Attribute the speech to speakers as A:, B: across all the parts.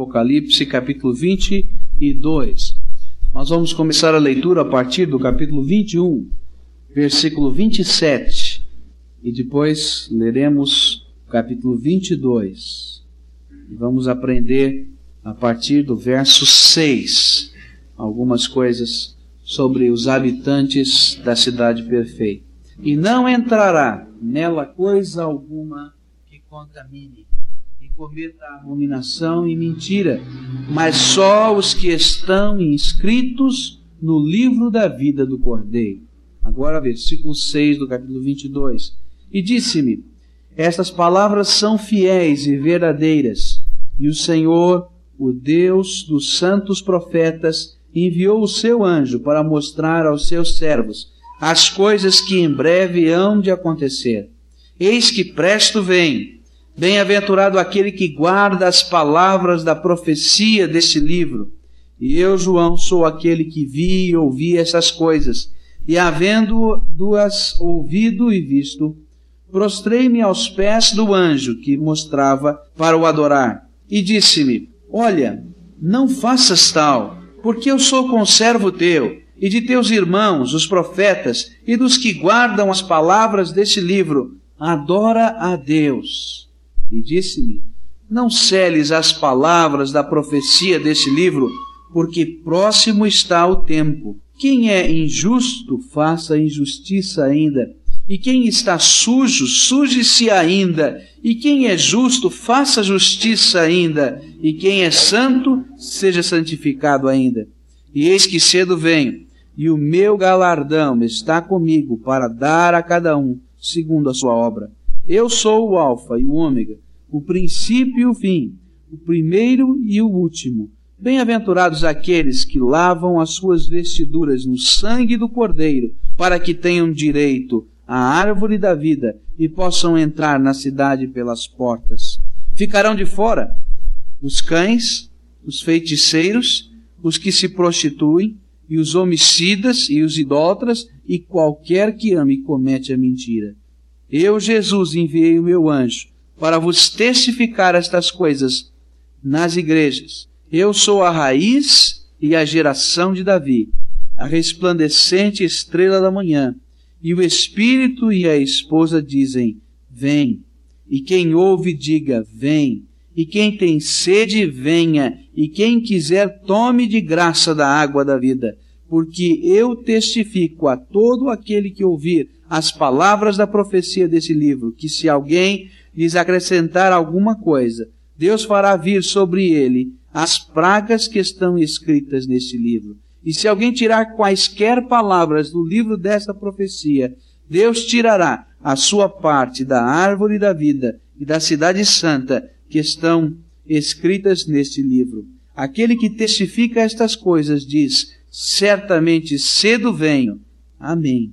A: Apocalipse capítulo 22. Nós vamos começar a leitura a partir do capítulo 21, versículo 27, e depois leremos o capítulo 22. E vamos aprender a partir do verso 6 algumas coisas sobre os habitantes da cidade perfeita. E não entrará nela coisa alguma que contamine cometa abominação e mentira, mas só os que estão inscritos no livro da vida do Cordeiro. Agora, versículo 6 do capítulo 22. E disse-me: Estas palavras são fiéis e verdadeiras, e o Senhor, o Deus dos santos profetas, enviou o seu anjo para mostrar aos seus servos as coisas que em breve hão de acontecer. Eis que presto vem Bem-aventurado aquele que guarda as palavras da profecia deste livro. E eu, João, sou aquele que vi e ouvi essas coisas. E havendo duas ouvido e visto, prostrei-me aos pés do anjo que mostrava para o adorar. E disse-me: Olha, não faças tal, porque eu sou conservo teu e de teus irmãos, os profetas, e dos que guardam as palavras deste livro. Adora a Deus e disse-me: Não celes as palavras da profecia deste livro, porque próximo está o tempo. Quem é injusto, faça injustiça ainda. E quem está sujo, suje-se ainda. E quem é justo, faça justiça ainda. E quem é santo, seja santificado ainda. E eis que cedo venho, e o meu galardão está comigo para dar a cada um segundo a sua obra. Eu sou o Alfa e o Ômega, o princípio e o fim, o primeiro e o último. Bem-aventurados aqueles que lavam as suas vestiduras no sangue do Cordeiro, para que tenham direito à árvore da vida e possam entrar na cidade pelas portas. Ficarão de fora os cães, os feiticeiros, os que se prostituem, e os homicidas e os idólatras, e qualquer que ame e comete a mentira. Eu, Jesus, enviei o meu anjo para vos testificar estas coisas nas igrejas. Eu sou a raiz e a geração de Davi, a resplandecente estrela da manhã. E o Espírito e a esposa dizem: Vem. E quem ouve, diga: Vem. E quem tem sede, venha. E quem quiser, tome de graça da água da vida. Porque eu testifico a todo aquele que ouvir as palavras da profecia desse livro, que se alguém lhes acrescentar alguma coisa, Deus fará vir sobre ele as pragas que estão escritas neste livro. E se alguém tirar quaisquer palavras do livro desta profecia, Deus tirará a sua parte da árvore da vida e da cidade santa que estão escritas neste livro. Aquele que testifica estas coisas diz: Certamente cedo venho. Amém.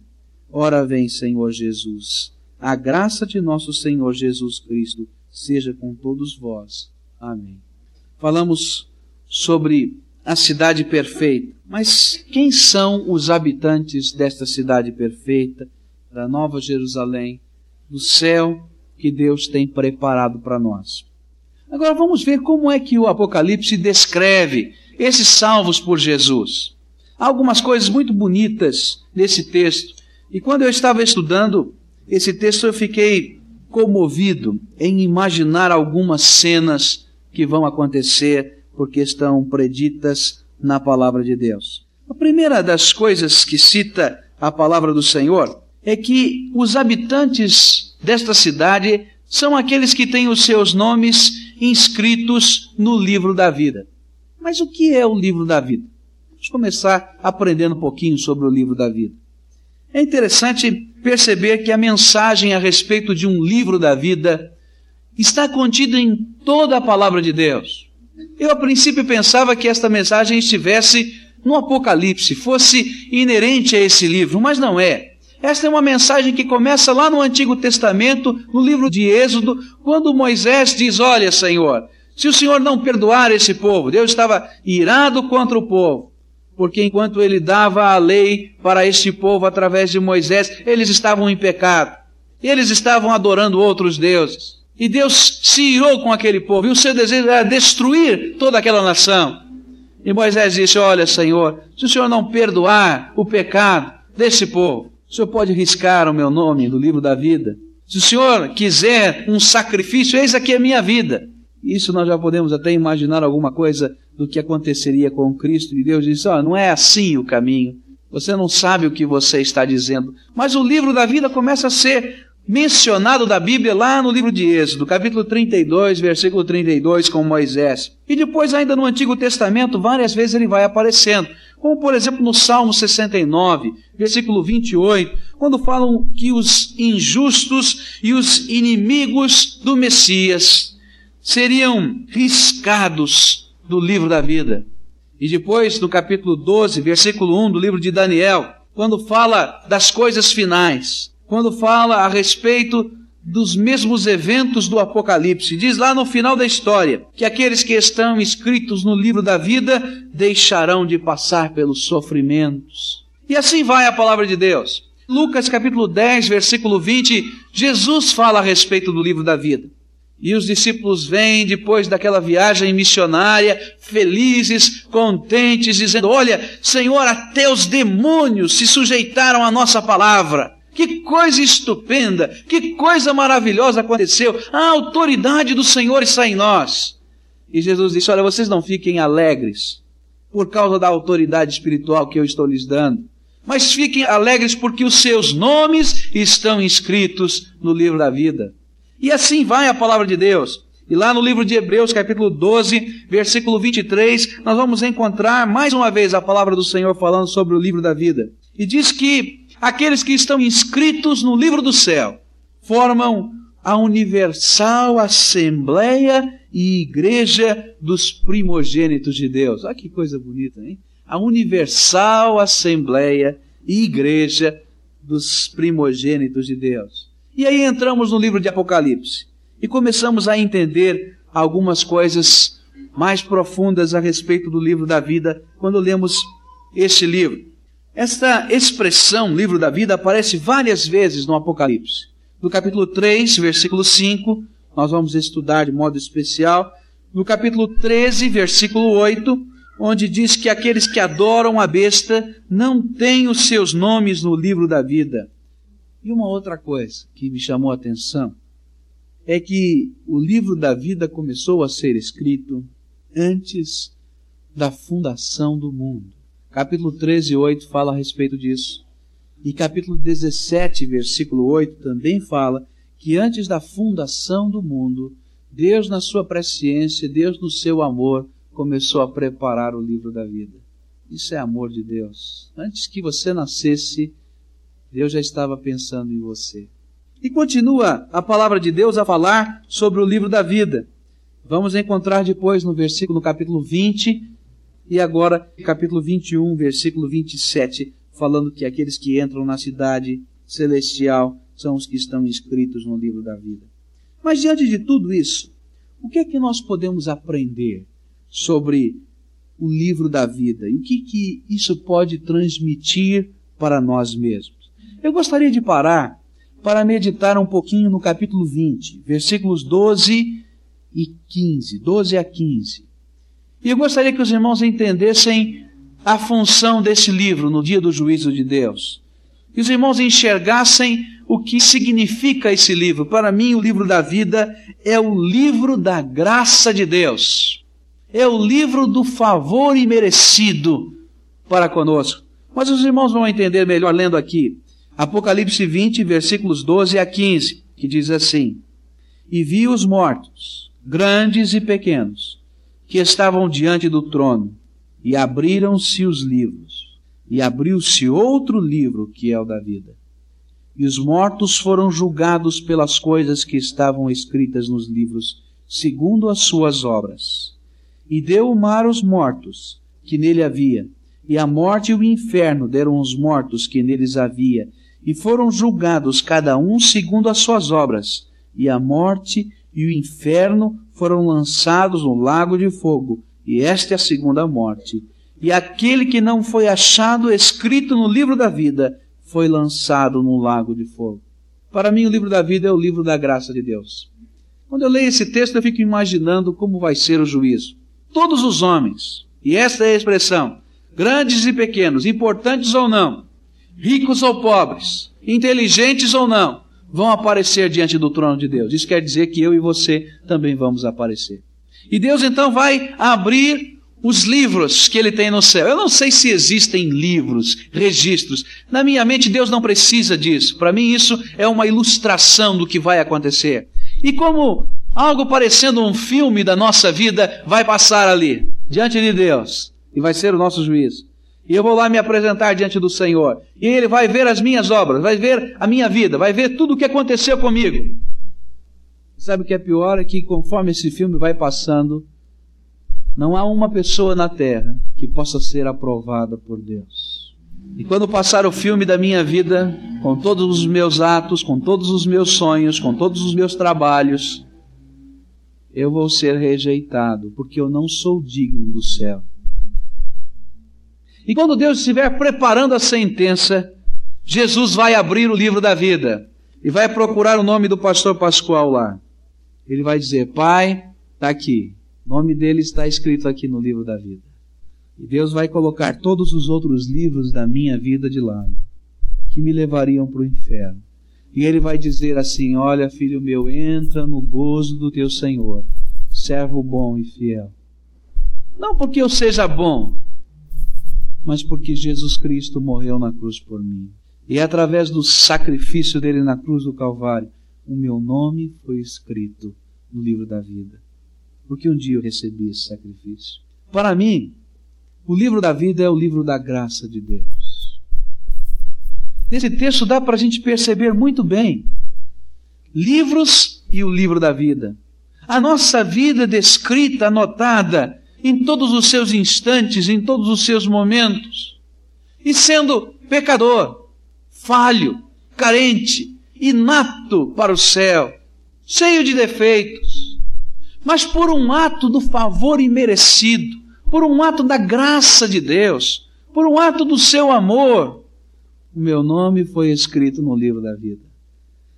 A: Ora vem, Senhor Jesus. A graça de nosso Senhor Jesus Cristo seja com todos vós. Amém. Falamos sobre a cidade perfeita, mas quem são os habitantes desta cidade perfeita, da Nova Jerusalém, do céu que Deus tem preparado para nós? Agora vamos ver como é que o Apocalipse descreve esses salvos por Jesus. Há algumas coisas muito bonitas nesse texto, e quando eu estava estudando esse texto eu fiquei comovido em imaginar algumas cenas que vão acontecer porque estão preditas na palavra de Deus. A primeira das coisas que cita a palavra do Senhor é que os habitantes desta cidade são aqueles que têm os seus nomes inscritos no livro da vida. Mas o que é o livro da vida? Vamos começar aprendendo um pouquinho sobre o livro da vida. É interessante perceber que a mensagem a respeito de um livro da vida está contida em toda a palavra de Deus. Eu, a princípio, pensava que esta mensagem estivesse no Apocalipse, fosse inerente a esse livro, mas não é. Esta é uma mensagem que começa lá no Antigo Testamento, no livro de Êxodo, quando Moisés diz: Olha, Senhor, se o Senhor não perdoar esse povo, Deus estava irado contra o povo porque enquanto ele dava a lei para este povo através de Moisés, eles estavam em pecado. Eles estavam adorando outros deuses. E Deus se irou com aquele povo, e o seu desejo era destruir toda aquela nação. E Moisés disse: Olha, Senhor, se o Senhor não perdoar o pecado desse povo, o Senhor pode riscar o meu nome do livro da vida. Se o Senhor quiser um sacrifício, eis aqui a minha vida. Isso nós já podemos até imaginar alguma coisa do que aconteceria com Cristo. E Deus disse: oh, não é assim o caminho. Você não sabe o que você está dizendo. Mas o livro da vida começa a ser mencionado da Bíblia lá no livro de Êxodo, capítulo 32, versículo 32, com Moisés. E depois, ainda no Antigo Testamento, várias vezes ele vai aparecendo. Como, por exemplo, no Salmo 69, versículo 28, quando falam que os injustos e os inimigos do Messias seriam riscados do livro da vida. E depois, no capítulo 12, versículo 1 do livro de Daniel, quando fala das coisas finais, quando fala a respeito dos mesmos eventos do Apocalipse. Diz lá no final da história que aqueles que estão escritos no livro da vida deixarão de passar pelos sofrimentos. E assim vai a palavra de Deus. Lucas capítulo 10, versículo 20, Jesus fala a respeito do livro da vida. E os discípulos vêm depois daquela viagem missionária, felizes, contentes, dizendo: Olha, Senhor, até os demônios se sujeitaram à nossa palavra. Que coisa estupenda, que coisa maravilhosa aconteceu. A autoridade do Senhor está em nós. E Jesus disse: Olha, vocês não fiquem alegres por causa da autoridade espiritual que eu estou lhes dando, mas fiquem alegres porque os seus nomes estão inscritos no livro da vida. E assim vai a palavra de Deus. E lá no livro de Hebreus, capítulo 12, versículo 23, nós vamos encontrar mais uma vez a palavra do Senhor falando sobre o livro da vida. E diz que aqueles que estão inscritos no livro do céu formam a universal assembleia e igreja dos primogênitos de Deus. Olha que coisa bonita, hein? A universal assembleia e igreja dos primogênitos de Deus. E aí entramos no livro de Apocalipse e começamos a entender algumas coisas mais profundas a respeito do livro da vida quando lemos este livro. Esta expressão, livro da vida, aparece várias vezes no Apocalipse. No capítulo 3, versículo 5, nós vamos estudar de modo especial. No capítulo 13, versículo 8, onde diz que aqueles que adoram a besta não têm os seus nomes no livro da vida. E uma outra coisa que me chamou a atenção é que o livro da vida começou a ser escrito antes da fundação do mundo. Capítulo 13, 8 fala a respeito disso. E capítulo 17, versículo 8 também fala que antes da fundação do mundo, Deus, na sua presciência, Deus, no seu amor, começou a preparar o livro da vida. Isso é amor de Deus. Antes que você nascesse, Deus já estava pensando em você. E continua a palavra de Deus a falar sobre o livro da vida. Vamos encontrar depois no versículo, no capítulo 20, e agora, capítulo 21, versículo 27, falando que aqueles que entram na cidade celestial são os que estão inscritos no livro da vida. Mas diante de tudo isso, o que é que nós podemos aprender sobre o livro da vida? E o que, que isso pode transmitir para nós mesmos? Eu gostaria de parar para meditar um pouquinho no capítulo 20, versículos 12 e 15, 12 a 15. E eu gostaria que os irmãos entendessem a função desse livro no dia do juízo de Deus. Que os irmãos enxergassem o que significa esse livro. Para mim, o livro da vida é o livro da graça de Deus. É o livro do favor imerecido para conosco. Mas os irmãos vão entender melhor lendo aqui. Apocalipse 20, versículos 12 a 15, que diz assim: E vi os mortos, grandes e pequenos, que estavam diante do trono, e abriram-se os livros, e abriu-se outro livro que é o da vida. E os mortos foram julgados pelas coisas que estavam escritas nos livros, segundo as suas obras. E deu o mar os mortos que nele havia, e a morte e o inferno deram os mortos que neles havia, e foram julgados cada um segundo as suas obras, e a morte e o inferno foram lançados no lago de fogo, e esta é a segunda morte. E aquele que não foi achado escrito no livro da vida foi lançado no lago de fogo. Para mim, o livro da vida é o livro da graça de Deus. Quando eu leio esse texto, eu fico imaginando como vai ser o juízo. Todos os homens, e esta é a expressão, grandes e pequenos, importantes ou não, ricos ou pobres, inteligentes ou não, vão aparecer diante do trono de Deus. Isso quer dizer que eu e você também vamos aparecer. E Deus então vai abrir os livros que ele tem no céu. Eu não sei se existem livros, registros. Na minha mente, Deus não precisa disso. Para mim, isso é uma ilustração do que vai acontecer. E como algo parecendo um filme da nossa vida vai passar ali, diante de Deus, e vai ser o nosso juízo. E eu vou lá me apresentar diante do Senhor. E Ele vai ver as minhas obras, vai ver a minha vida, vai ver tudo o que aconteceu comigo. Sabe o que é pior? É que conforme esse filme vai passando, não há uma pessoa na terra que possa ser aprovada por Deus. E quando passar o filme da minha vida, com todos os meus atos, com todos os meus sonhos, com todos os meus trabalhos, eu vou ser rejeitado, porque eu não sou digno do céu. E quando Deus estiver preparando a sentença, Jesus vai abrir o livro da vida e vai procurar o nome do pastor Pascoal lá. Ele vai dizer: Pai, está aqui. O nome dele está escrito aqui no livro da vida. E Deus vai colocar todos os outros livros da minha vida de lado, que me levariam para o inferno. E ele vai dizer assim: Olha, filho meu, entra no gozo do teu Senhor, servo bom e fiel. Não porque eu seja bom, mas porque Jesus Cristo morreu na cruz por mim. E através do sacrifício dele na cruz do Calvário, o meu nome foi escrito no livro da vida. Porque um dia eu recebi esse sacrifício. Para mim, o livro da vida é o livro da graça de Deus. Nesse texto dá para a gente perceber muito bem livros e o livro da vida. A nossa vida descrita, anotada em todos os seus instantes, em todos os seus momentos. E sendo pecador, falho, carente, inato para o céu, cheio de defeitos, mas por um ato do favor imerecido, por um ato da graça de Deus, por um ato do seu amor, o meu nome foi escrito no livro da vida.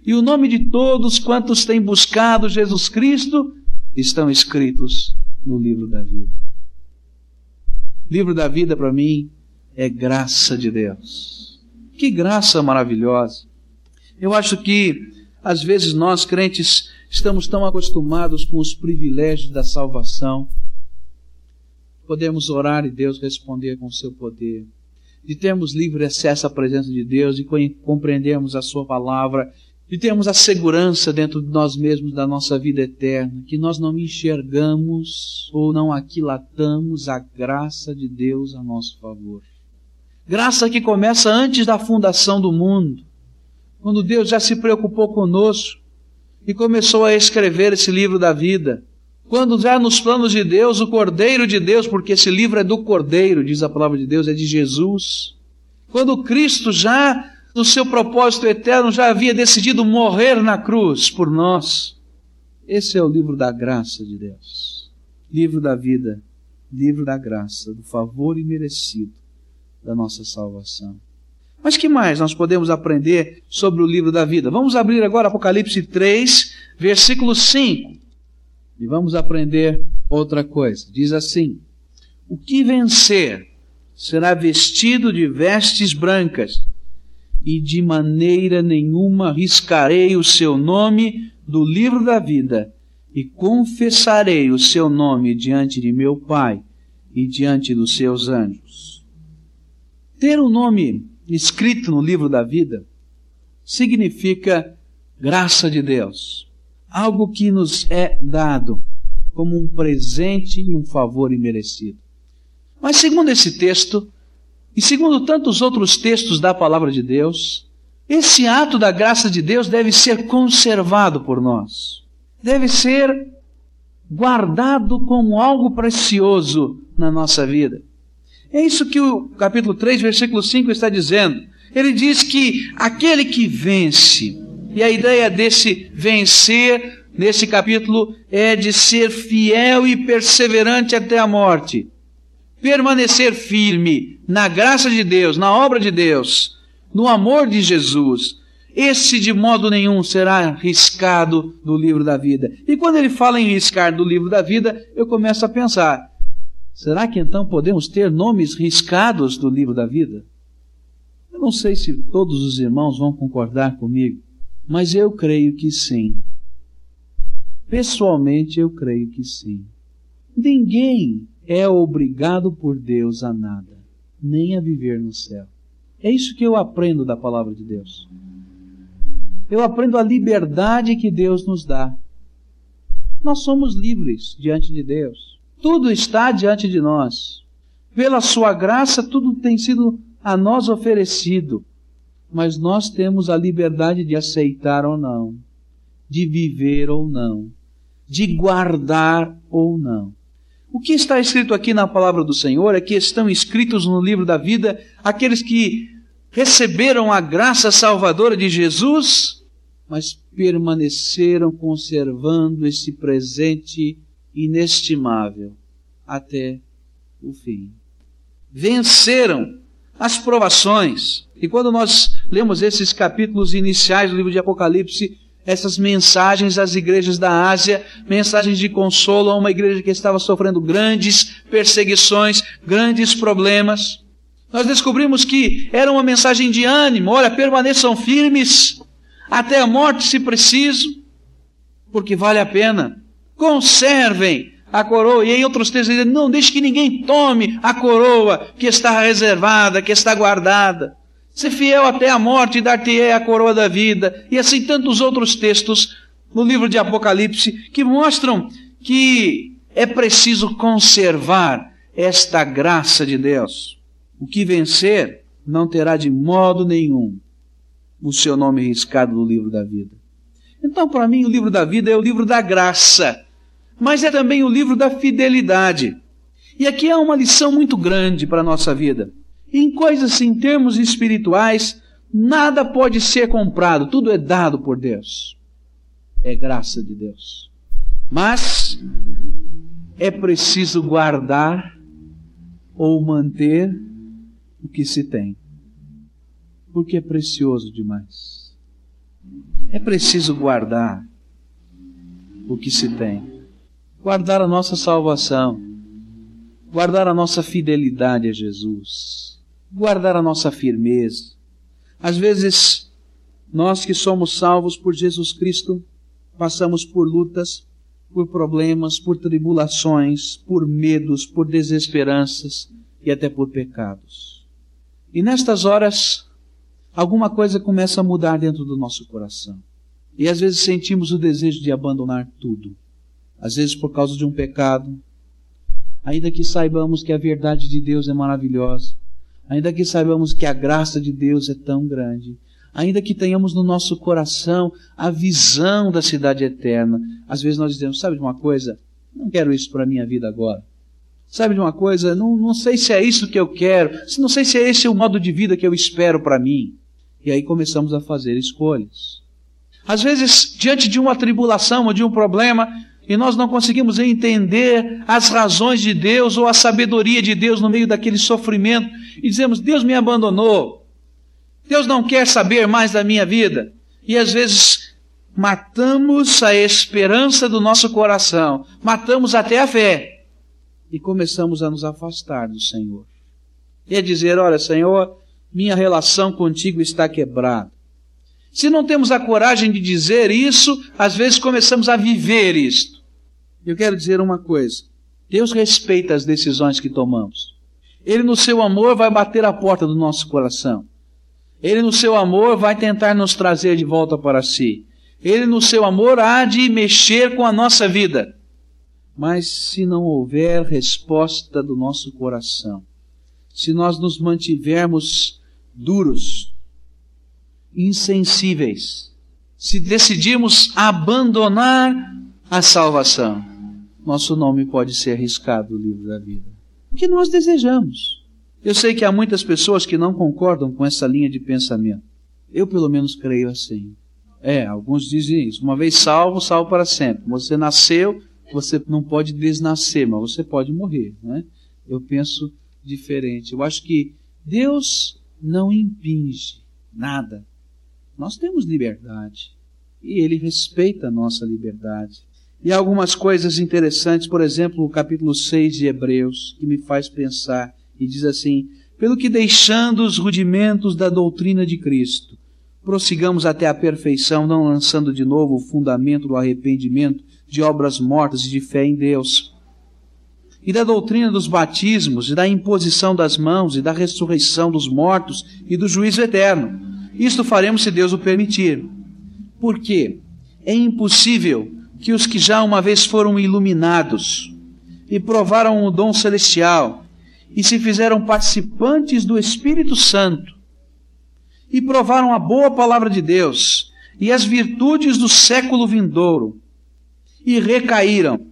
A: E o nome de todos quantos têm buscado Jesus Cristo estão escritos no livro da vida. Livro da vida para mim é graça de Deus. Que graça maravilhosa. Eu acho que às vezes nós crentes estamos tão acostumados com os privilégios da salvação. Podemos orar e Deus responder com o seu poder. De termos livre acesso à presença de Deus e compreendermos a sua palavra de termos a segurança dentro de nós mesmos da nossa vida eterna, que nós não enxergamos ou não aquilatamos a graça de Deus a nosso favor. Graça que começa antes da fundação do mundo, quando Deus já se preocupou conosco e começou a escrever esse livro da vida. Quando já nos planos de Deus, o Cordeiro de Deus, porque esse livro é do Cordeiro, diz a palavra de Deus, é de Jesus. Quando Cristo já no seu propósito eterno, já havia decidido morrer na cruz por nós. Esse é o livro da graça de Deus. Livro da vida, livro da graça, do favor imerecido da nossa salvação. Mas que mais nós podemos aprender sobre o livro da vida? Vamos abrir agora Apocalipse 3, versículo 5. E vamos aprender outra coisa. Diz assim: O que vencer será vestido de vestes brancas e de maneira nenhuma riscarei o seu nome do livro da vida, e confessarei o seu nome diante de meu Pai e diante dos seus anjos. Ter o um nome escrito no livro da vida significa graça de Deus, algo que nos é dado como um presente e um favor imerecido. Mas, segundo esse texto, e segundo tantos outros textos da palavra de Deus, esse ato da graça de Deus deve ser conservado por nós. Deve ser guardado como algo precioso na nossa vida. É isso que o capítulo 3, versículo 5 está dizendo. Ele diz que aquele que vence, e a ideia desse vencer nesse capítulo é de ser fiel e perseverante até a morte permanecer firme na graça de Deus, na obra de Deus, no amor de Jesus, esse de modo nenhum será riscado do livro da vida. E quando ele fala em riscar do livro da vida, eu começo a pensar: será que então podemos ter nomes riscados do livro da vida? Eu não sei se todos os irmãos vão concordar comigo, mas eu creio que sim. Pessoalmente, eu creio que sim. Ninguém é obrigado por Deus a nada, nem a viver no céu. É isso que eu aprendo da palavra de Deus. Eu aprendo a liberdade que Deus nos dá. Nós somos livres diante de Deus. Tudo está diante de nós. Pela Sua graça, tudo tem sido a nós oferecido. Mas nós temos a liberdade de aceitar ou não, de viver ou não, de guardar ou não. O que está escrito aqui na palavra do Senhor é que estão escritos no livro da vida aqueles que receberam a graça salvadora de Jesus, mas permaneceram conservando esse presente inestimável até o fim. Venceram as provações. E quando nós lemos esses capítulos iniciais do livro de Apocalipse, essas mensagens às igrejas da Ásia, mensagens de consolo a uma igreja que estava sofrendo grandes perseguições, grandes problemas. Nós descobrimos que era uma mensagem de ânimo, olha, permaneçam firmes até a morte se preciso, porque vale a pena. Conservem a coroa. E em outros textos não deixe que ninguém tome a coroa que está reservada, que está guardada. Ser fiel até a morte dar-te-ei a coroa da vida. E assim tantos outros textos no livro de Apocalipse que mostram que é preciso conservar esta graça de Deus. O que vencer não terá de modo nenhum o seu nome riscado no livro da vida. Então, para mim, o livro da vida é o livro da graça, mas é também o livro da fidelidade. E aqui há uma lição muito grande para a nossa vida. Em coisas em termos espirituais, nada pode ser comprado, tudo é dado por Deus. É graça de Deus. Mas é preciso guardar ou manter o que se tem. Porque é precioso demais. É preciso guardar o que se tem. Guardar a nossa salvação. Guardar a nossa fidelidade a Jesus guardar a nossa firmeza. Às vezes, nós que somos salvos por Jesus Cristo, passamos por lutas, por problemas, por tribulações, por medos, por desesperanças e até por pecados. E nestas horas, alguma coisa começa a mudar dentro do nosso coração. E às vezes sentimos o desejo de abandonar tudo. Às vezes por causa de um pecado. Ainda que saibamos que a verdade de Deus é maravilhosa ainda que saibamos que a graça de Deus é tão grande, ainda que tenhamos no nosso coração a visão da cidade eterna, às vezes nós dizemos: sabe de uma coisa? Não quero isso para a minha vida agora. Sabe de uma coisa? Não, não sei se é isso que eu quero, não sei se é esse o modo de vida que eu espero para mim. E aí começamos a fazer escolhas. Às vezes, diante de uma tribulação ou de um problema, e nós não conseguimos entender as razões de Deus ou a sabedoria de Deus no meio daquele sofrimento e dizemos: Deus me abandonou, Deus não quer saber mais da minha vida. E às vezes matamos a esperança do nosso coração, matamos até a fé e começamos a nos afastar do Senhor. E a dizer: Olha, Senhor, minha relação contigo está quebrada. Se não temos a coragem de dizer isso, às vezes começamos a viver isto. Eu quero dizer uma coisa: Deus respeita as decisões que tomamos. Ele, no seu amor, vai bater a porta do nosso coração. Ele, no seu amor, vai tentar nos trazer de volta para si. Ele, no seu amor, há de mexer com a nossa vida. Mas se não houver resposta do nosso coração, se nós nos mantivermos duros, insensíveis, se decidirmos abandonar a salvação, nosso nome pode ser arriscado no livro da vida. O que nós desejamos. Eu sei que há muitas pessoas que não concordam com essa linha de pensamento. Eu, pelo menos, creio assim. É, alguns dizem isso. Uma vez salvo, salvo para sempre. Você nasceu, você não pode desnascer, mas você pode morrer. Né? Eu penso diferente. Eu acho que Deus não impinge nada Nós temos liberdade. E ele respeita a nossa liberdade. E algumas coisas interessantes, por exemplo, o capítulo 6 de Hebreus, que me faz pensar e diz assim: Pelo que deixando os rudimentos da doutrina de Cristo, prossigamos até a perfeição, não lançando de novo o fundamento do arrependimento, de obras mortas e de fé em Deus. E da doutrina dos batismos, e da imposição das mãos, e da ressurreição dos mortos, e do juízo eterno. Isto faremos se Deus o permitir. Por quê? É impossível que os que já uma vez foram iluminados e provaram o dom celestial e se fizeram participantes do Espírito Santo e provaram a boa palavra de Deus e as virtudes do século vindouro e recaíram,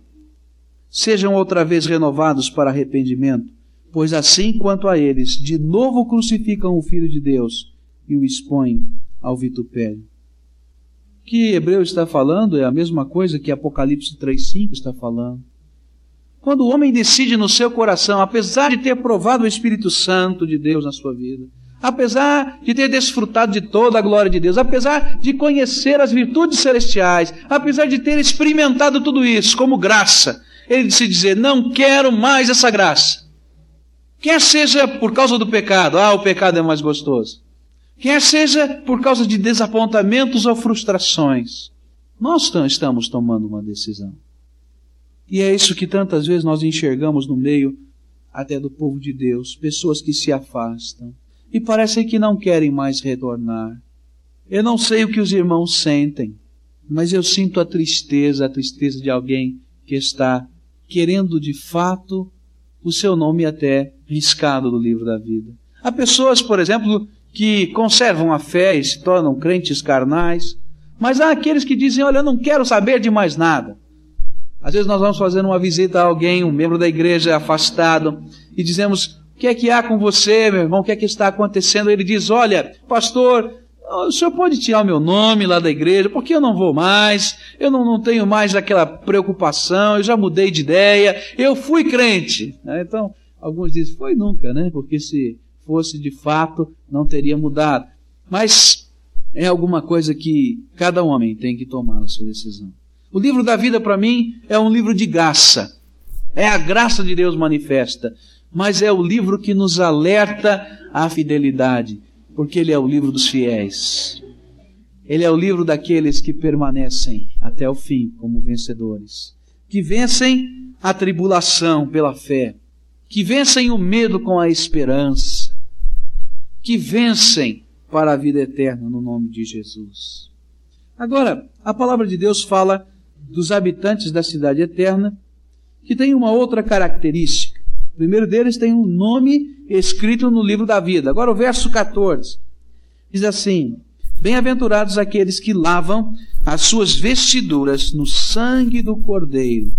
A: sejam outra vez renovados para arrependimento, pois assim quanto a eles, de novo crucificam o Filho de Deus e o expõem ao vitupério. Que Hebreu está falando é a mesma coisa que Apocalipse 3,5 está falando. Quando o homem decide no seu coração, apesar de ter provado o Espírito Santo de Deus na sua vida, apesar de ter desfrutado de toda a glória de Deus, apesar de conhecer as virtudes celestiais, apesar de ter experimentado tudo isso como graça, ele se dizer: Não quero mais essa graça. Quer seja por causa do pecado, ah, o pecado é mais gostoso. Quer seja por causa de desapontamentos ou frustrações, nós estamos tomando uma decisão. E é isso que tantas vezes nós enxergamos no meio até do povo de Deus, pessoas que se afastam e parecem que não querem mais retornar. Eu não sei o que os irmãos sentem, mas eu sinto a tristeza, a tristeza de alguém que está querendo de fato o seu nome até riscado do livro da vida. Há pessoas, por exemplo, que conservam a fé e se tornam crentes carnais, mas há aqueles que dizem: Olha, eu não quero saber de mais nada. Às vezes nós vamos fazendo uma visita a alguém, um membro da igreja afastado, e dizemos: O que é que há com você, meu irmão? O que é que está acontecendo? Ele diz: Olha, pastor, o senhor pode tirar o meu nome lá da igreja, porque eu não vou mais, eu não, não tenho mais aquela preocupação, eu já mudei de ideia, eu fui crente. Né? Então, alguns dizem: Foi nunca, né? Porque se fosse de fato, não teria mudado. Mas é alguma coisa que cada homem tem que tomar a sua decisão. O livro da vida, para mim, é um livro de graça. É a graça de Deus manifesta. Mas é o livro que nos alerta à fidelidade, porque ele é o livro dos fiéis. Ele é o livro daqueles que permanecem até o fim como vencedores, que vencem a tribulação pela fé, que vencem o medo com a esperança, que vencem para a vida eterna no nome de Jesus. Agora, a palavra de Deus fala dos habitantes da cidade eterna, que tem uma outra característica. O primeiro deles tem um nome escrito no livro da vida. Agora o verso 14 diz assim: Bem-aventurados aqueles que lavam as suas vestiduras no sangue do Cordeiro,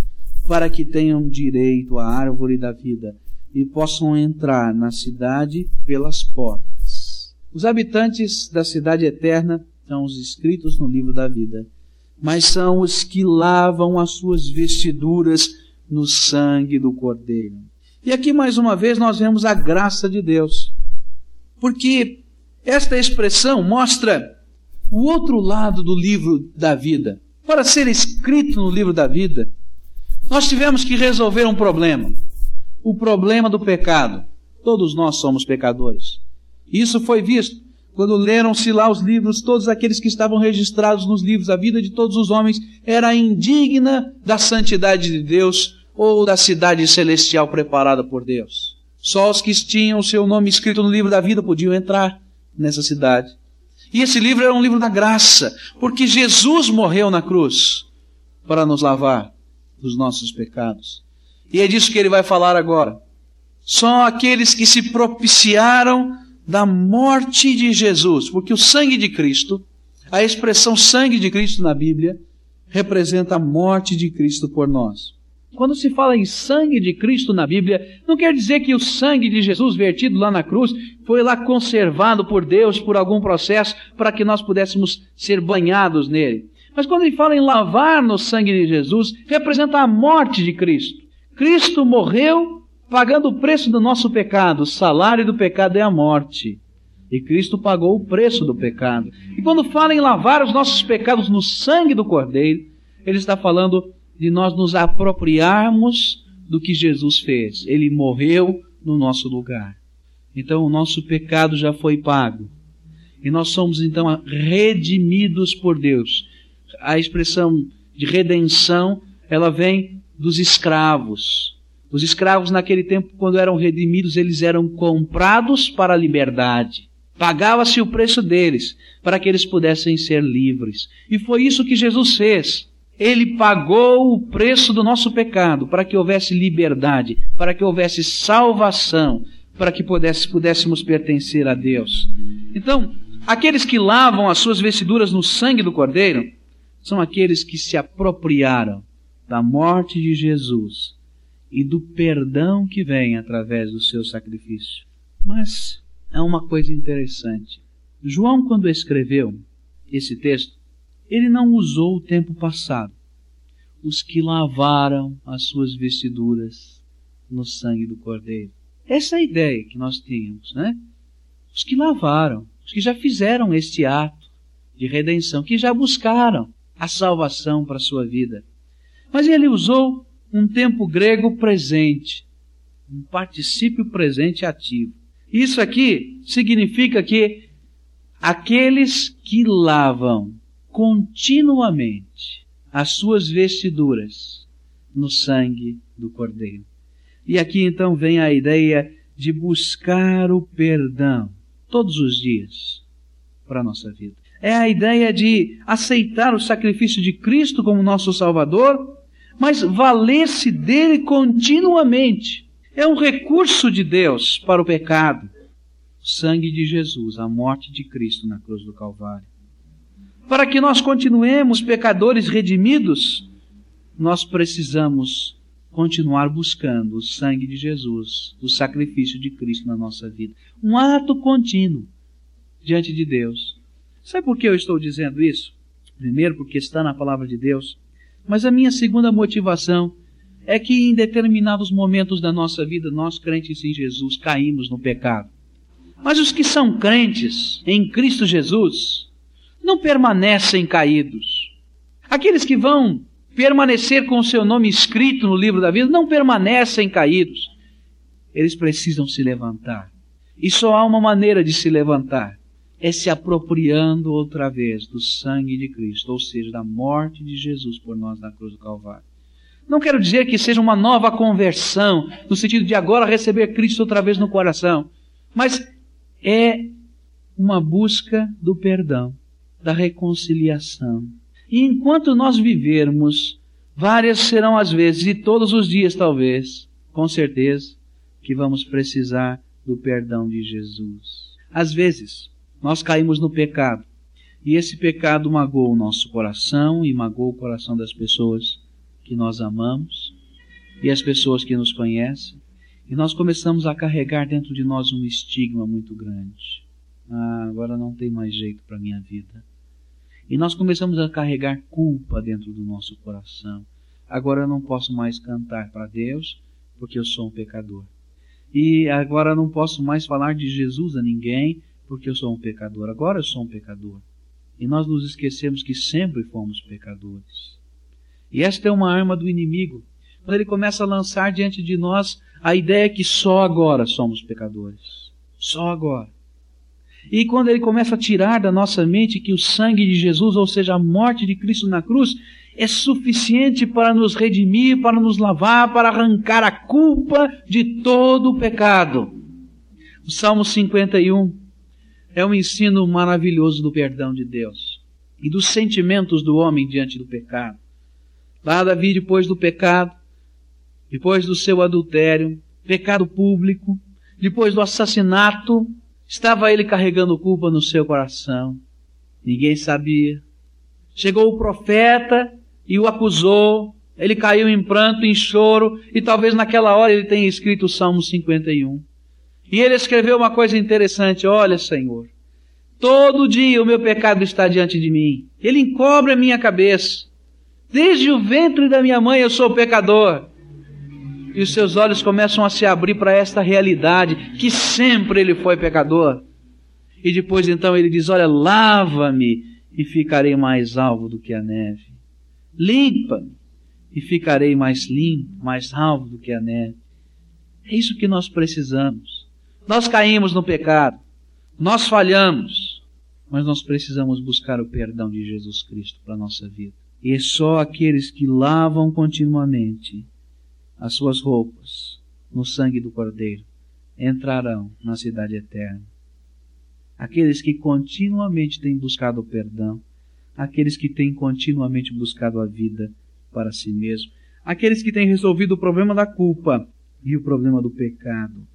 A: para que tenham direito à árvore da vida e possam entrar na cidade pelas portas. Os habitantes da cidade eterna são os escritos no livro da vida mas são os que lavam as suas vestiduras no sangue do Cordeiro. E aqui mais uma vez nós vemos a graça de Deus, porque esta expressão mostra o outro lado do livro da vida. Para ser escrito no livro da vida, nós tivemos que resolver um problema. O problema do pecado. Todos nós somos pecadores. Isso foi visto quando leram-se lá os livros, todos aqueles que estavam registrados nos livros, a vida de todos os homens era indigna da santidade de Deus ou da cidade celestial preparada por Deus. Só os que tinham o seu nome escrito no livro da vida podiam entrar nessa cidade. E esse livro era um livro da graça, porque Jesus morreu na cruz para nos lavar dos nossos pecados. E é disso que ele vai falar agora. Só aqueles que se propiciaram da morte de Jesus, porque o sangue de Cristo, a expressão sangue de Cristo na Bíblia, representa a morte de Cristo por nós. Quando se fala em sangue de Cristo na Bíblia, não quer dizer que o sangue de Jesus vertido lá na cruz foi lá conservado por Deus por algum processo para que nós pudéssemos ser banhados nele. Mas quando ele fala em lavar no sangue de Jesus, representa a morte de Cristo. Cristo morreu pagando o preço do nosso pecado. O salário do pecado é a morte. E Cristo pagou o preço do pecado. E quando fala em lavar os nossos pecados no sangue do Cordeiro, ele está falando de nós nos apropriarmos do que Jesus fez. Ele morreu no nosso lugar. Então o nosso pecado já foi pago. E nós somos então redimidos por Deus. A expressão de redenção, ela vem dos escravos. Os escravos naquele tempo, quando eram redimidos, eles eram comprados para a liberdade. Pagava-se o preço deles para que eles pudessem ser livres. E foi isso que Jesus fez. Ele pagou o preço do nosso pecado para que houvesse liberdade, para que houvesse salvação, para que pudesse, pudéssemos pertencer a Deus. Então, aqueles que lavam as suas vestiduras no sangue do Cordeiro são aqueles que se apropriaram da morte de Jesus e do perdão que vem através do seu sacrifício. Mas é uma coisa interessante. João, quando escreveu esse texto, ele não usou o tempo passado. Os que lavaram as suas vestiduras no sangue do Cordeiro. Essa é a ideia que nós tínhamos, né? Os que lavaram, os que já fizeram este ato de redenção, que já buscaram a salvação para a sua vida. Mas ele usou um tempo grego presente, um particípio presente ativo. Isso aqui significa que aqueles que lavam continuamente as suas vestiduras no sangue do Cordeiro. E aqui então vem a ideia de buscar o perdão todos os dias para a nossa vida. É a ideia de aceitar o sacrifício de Cristo como nosso Salvador mas valer-se dele continuamente. É um recurso de Deus para o pecado. O sangue de Jesus, a morte de Cristo na cruz do Calvário. Para que nós continuemos pecadores redimidos, nós precisamos continuar buscando o sangue de Jesus, o sacrifício de Cristo na nossa vida. Um ato contínuo diante de Deus. Sabe por que eu estou dizendo isso? Primeiro, porque está na palavra de Deus. Mas a minha segunda motivação é que em determinados momentos da nossa vida, nós crentes em Jesus caímos no pecado. Mas os que são crentes em Cristo Jesus não permanecem caídos. Aqueles que vão permanecer com o seu nome escrito no livro da vida não permanecem caídos. Eles precisam se levantar. E só há uma maneira de se levantar: é se apropriando outra vez do sangue de Cristo, ou seja, da morte de Jesus por nós na cruz do Calvário. Não quero dizer que seja uma nova conversão, no sentido de agora receber Cristo outra vez no coração, mas é uma busca do perdão, da reconciliação. E enquanto nós vivermos, várias serão as vezes, e todos os dias talvez, com certeza, que vamos precisar do perdão de Jesus. Às vezes, nós caímos no pecado. E esse pecado magoou o nosso coração e magoou o coração das pessoas que nós amamos e as pessoas que nos conhecem. E nós começamos a carregar dentro de nós um estigma muito grande. Ah, agora não tem mais jeito para minha vida. E nós começamos a carregar culpa dentro do nosso coração. Agora eu não posso mais cantar para Deus porque eu sou um pecador. E agora eu não posso mais falar de Jesus a ninguém porque eu sou um pecador. Agora eu sou um pecador. E nós nos esquecemos que sempre fomos pecadores. E esta é uma arma do inimigo. Quando ele começa a lançar diante de nós a ideia que só agora somos pecadores. Só agora. E quando ele começa a tirar da nossa mente que o sangue de Jesus, ou seja, a morte de Cristo na cruz, é suficiente para nos redimir, para nos lavar, para arrancar a culpa de todo o pecado. O Salmo 51 é um ensino maravilhoso do perdão de Deus e dos sentimentos do homem diante do pecado. Lá Davi, depois do pecado, depois do seu adultério, pecado público, depois do assassinato, estava ele carregando culpa no seu coração. Ninguém sabia. Chegou o profeta e o acusou. Ele caiu em pranto, em choro, e talvez naquela hora ele tenha escrito o Salmo 51. E ele escreveu uma coisa interessante: Olha, Senhor, todo dia o meu pecado está diante de mim. Ele encobre a minha cabeça. Desde o ventre da minha mãe eu sou pecador. E os seus olhos começam a se abrir para esta realidade, que sempre ele foi pecador. E depois então ele diz: Olha, lava-me e ficarei mais alvo do que a neve. Limpa-me e ficarei mais limpo, mais alvo do que a neve. É isso que nós precisamos. Nós caímos no pecado, nós falhamos, mas nós precisamos buscar o perdão de Jesus Cristo para a nossa vida. E só aqueles que lavam continuamente as suas roupas no sangue do Cordeiro entrarão na cidade eterna. Aqueles que continuamente têm buscado o perdão, aqueles que têm continuamente buscado a vida para si mesmo, aqueles que têm resolvido o problema da culpa e o problema do pecado.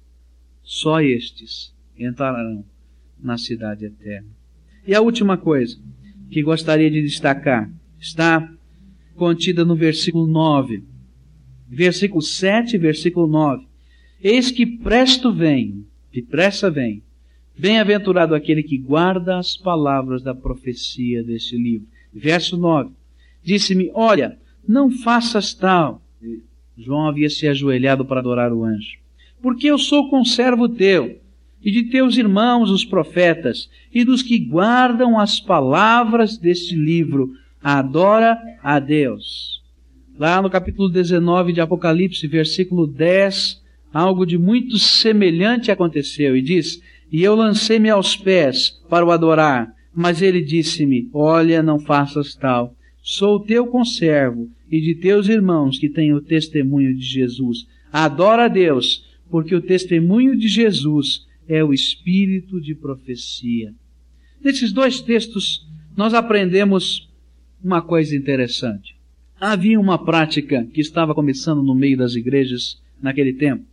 A: Só estes entrarão na cidade eterna. E a última coisa que gostaria de destacar está contida no versículo 9. Versículo 7, versículo 9. Eis que presto vem, depressa vem. Bem-aventurado aquele que guarda as palavras da profecia deste livro. Verso 9. Disse-me: Olha, não faças tal. João havia se ajoelhado para adorar o anjo. Porque eu sou conservo teu, e de teus irmãos, os profetas, e dos que guardam as palavras deste livro. Adora a Deus. Lá no capítulo 19 de Apocalipse, versículo 10, algo de muito semelhante aconteceu, e diz: E eu lancei-me aos pés para o adorar, mas ele disse-me: Olha, não faças tal. Sou teu conservo e de teus irmãos que têm o testemunho de Jesus. Adora a Deus, porque o testemunho de Jesus é o espírito de profecia. Nesses dois textos, nós aprendemos uma coisa interessante. Havia uma prática que estava começando no meio das igrejas naquele tempo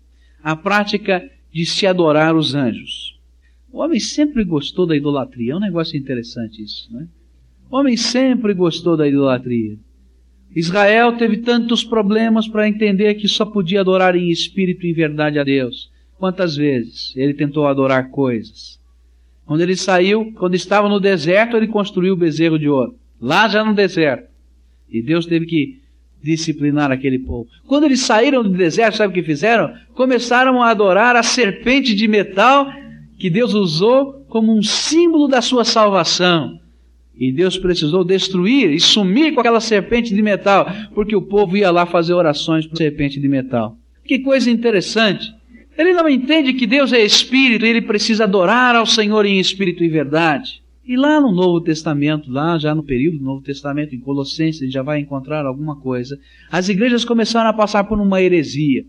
A: a prática de se adorar os anjos. O homem sempre gostou da idolatria. É um negócio interessante isso, não é? O homem sempre gostou da idolatria. Israel teve tantos problemas para entender que só podia adorar em espírito e em verdade a Deus. Quantas vezes ele tentou adorar coisas? Quando ele saiu, quando estava no deserto, ele construiu o bezerro de ouro. Lá já no deserto. E Deus teve que disciplinar aquele povo. Quando eles saíram do deserto, sabe o que fizeram? Começaram a adorar a serpente de metal que Deus usou como um símbolo da sua salvação. E Deus precisou destruir e sumir com aquela serpente de metal, porque o povo ia lá fazer orações com serpente de metal. Que coisa interessante. Ele não entende que Deus é espírito e ele precisa adorar ao Senhor em espírito e verdade. E lá no Novo Testamento, lá já no período do Novo Testamento, em Colossenses, já vai encontrar alguma coisa. As igrejas começaram a passar por uma heresia.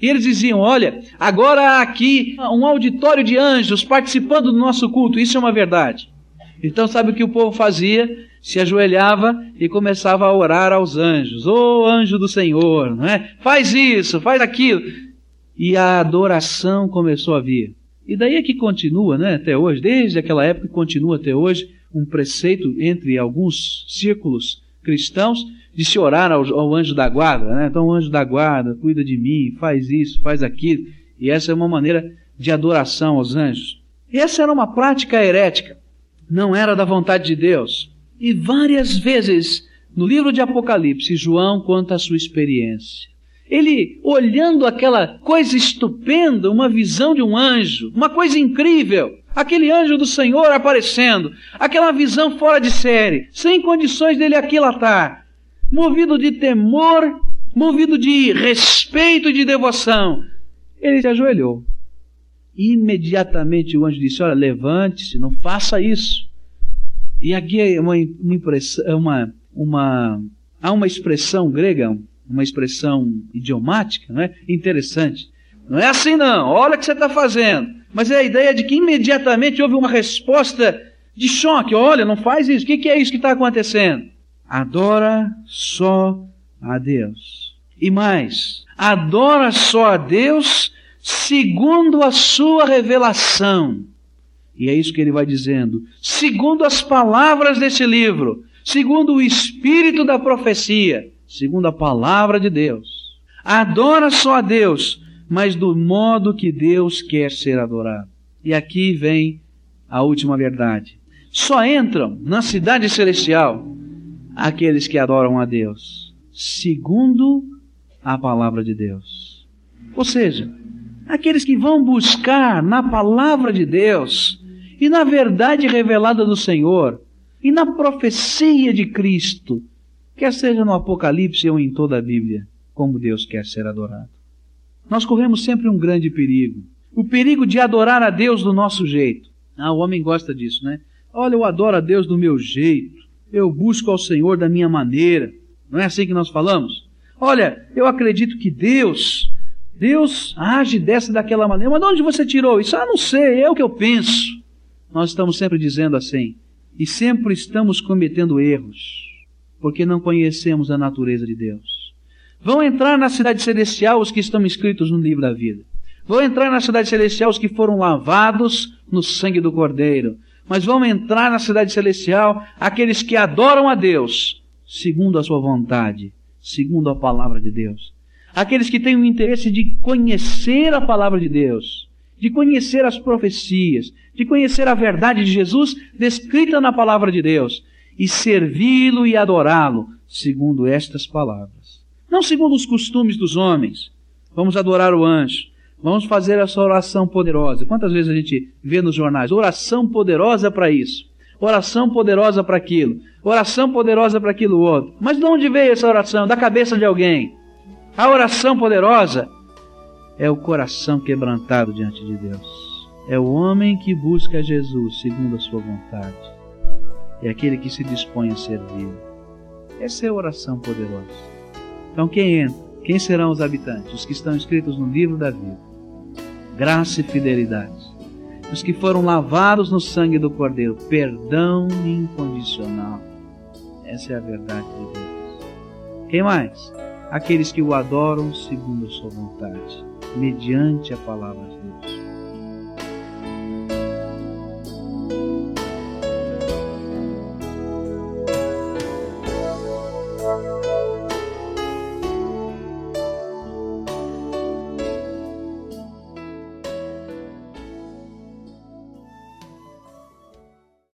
A: E eles diziam: olha, agora há aqui um auditório de anjos participando do nosso culto. Isso é uma verdade. Então, sabe o que o povo fazia? Se ajoelhava e começava a orar aos anjos. Ô oh, anjo do Senhor, não é? Faz isso, faz aquilo. E a adoração começou a vir. E daí é que continua, né, até hoje, desde aquela época continua até hoje, um preceito entre alguns círculos cristãos de se orar ao, ao anjo da guarda, né? Então o anjo da guarda cuida de mim, faz isso, faz aquilo. E essa é uma maneira de adoração aos anjos. E essa era uma prática herética, não era da vontade de Deus. E várias vezes no livro de Apocalipse, João conta a sua experiência ele olhando aquela coisa estupenda, uma visão de um anjo, uma coisa incrível, aquele anjo do Senhor aparecendo, aquela visão fora de série, sem condições dele aquilatar, movido de temor, movido de respeito e de devoção, ele se ajoelhou. Imediatamente o anjo disse: Olha, levante-se, não faça isso. E aqui é uma, uma, impressão, uma, uma, há uma expressão grega, uma expressão idiomática, não é? Interessante. Não é assim não, olha o que você está fazendo. Mas é a ideia de que imediatamente houve uma resposta de choque. Olha, não faz isso. O que, que é isso que está acontecendo? Adora só a Deus. E mais, adora só a Deus segundo a sua revelação. E é isso que ele vai dizendo. Segundo as palavras desse livro, segundo o espírito da profecia segundo a palavra de Deus. Adora só a Deus, mas do modo que Deus quer ser adorado. E aqui vem a última verdade. Só entram na cidade celestial aqueles que adoram a Deus, segundo a palavra de Deus. Ou seja, aqueles que vão buscar na palavra de Deus e na verdade revelada do Senhor, e na profecia de Cristo, quer seja no Apocalipse ou em toda a Bíblia, como Deus quer ser adorado. Nós corremos sempre um grande perigo. O perigo de adorar a Deus do nosso jeito. Ah, o homem gosta disso, né? Olha, eu adoro a Deus do meu jeito. Eu busco ao Senhor da minha maneira. Não é assim que nós falamos? Olha, eu acredito que Deus, Deus age dessa daquela maneira. Mas de onde você tirou isso? Ah, não sei, é o que eu penso. Nós estamos sempre dizendo assim. E sempre estamos cometendo erros. Porque não conhecemos a natureza de Deus. Vão entrar na cidade celestial os que estão inscritos no livro da vida. Vão entrar na cidade celestial os que foram lavados no sangue do Cordeiro. Mas vão entrar na cidade celestial aqueles que adoram a Deus, segundo a sua vontade, segundo a palavra de Deus. Aqueles que têm o interesse de conhecer a palavra de Deus, de conhecer as profecias, de conhecer a verdade de Jesus descrita na palavra de Deus e servi-lo e adorá-lo segundo estas palavras. Não segundo os costumes dos homens. Vamos adorar o anjo. Vamos fazer essa oração poderosa. Quantas vezes a gente vê nos jornais? Oração poderosa para isso. Oração poderosa para aquilo. Oração poderosa para aquilo outro. Mas de onde veio essa oração? Da cabeça de alguém. A oração poderosa é o coração quebrantado diante de Deus. É o homem que busca Jesus segundo a sua vontade. É aquele que se dispõe a servir. Essa é a oração poderosa. Então quem entra? Quem serão os habitantes? Os que estão escritos no livro da vida graça e fidelidade. Os que foram lavados no sangue do Cordeiro, perdão incondicional. Essa é a verdade de Deus. Quem mais? Aqueles que o adoram segundo a sua vontade, mediante a palavra de Deus.